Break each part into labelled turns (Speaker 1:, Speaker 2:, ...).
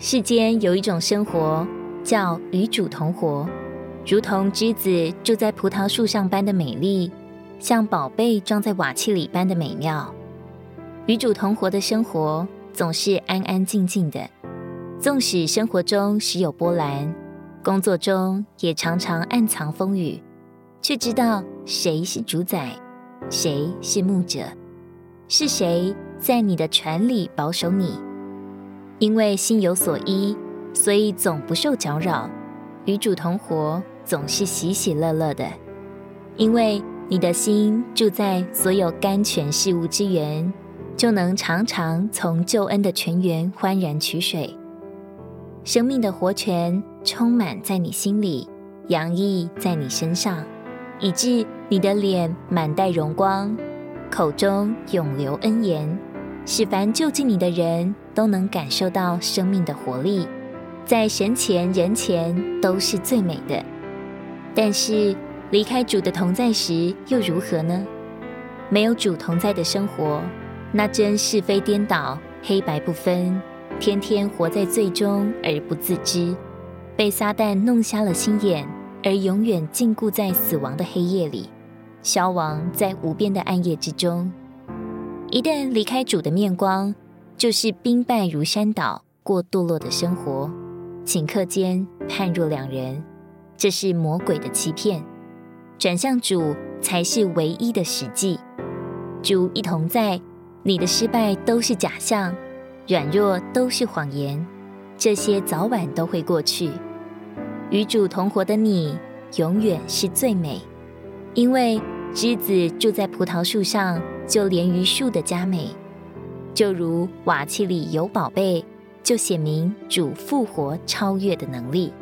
Speaker 1: 世间有一种生活叫与主同活，如同枝子住在葡萄树上般的美丽，像宝贝装在瓦器里般的美妙。与主同活的生活总是安安静静的，纵使生活中时有波澜，工作中也常常暗藏风雨，却知道谁是主宰，谁是牧者，是谁在你的船里保守你。因为心有所依，所以总不受搅扰；与主同活，总是喜喜乐乐的。因为你的心住在所有甘泉事物之源。就能常常从救恩的泉源欢然取水，生命的活泉充满在你心里，洋溢在你身上，以致你的脸满带荣光，口中永流恩言，使凡就近你的人都能感受到生命的活力，在神前人前都是最美的。但是离开主的同在时又如何呢？没有主同在的生活。那真是非颠倒，黑白不分，天天活在罪中而不自知，被撒旦弄瞎了心眼，而永远禁锢在死亡的黑夜里，消亡在无边的暗夜之中。一旦离开主的面光，就是兵败如山倒，过堕落的生活，顷刻间判若两人。这是魔鬼的欺骗，转向主才是唯一的实际。主一同在。你的失败都是假象，软弱都是谎言，这些早晚都会过去。与主同活的你，永远是最美，因为枝子住在葡萄树上，就连于树的佳美，就如瓦器里有宝贝，就显明主复活超越的能力。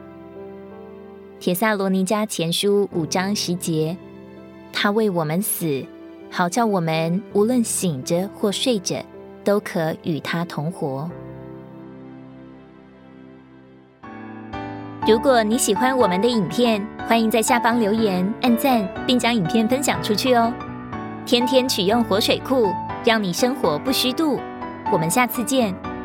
Speaker 1: 铁撒罗尼迦前书五章十节，他为我们死。好叫我们无论醒着或睡着，都可与他同活。如果你喜欢我们的影片，欢迎在下方留言、按赞，并将影片分享出去哦。天天取用活水库，让你生活不虚度。我们下次见。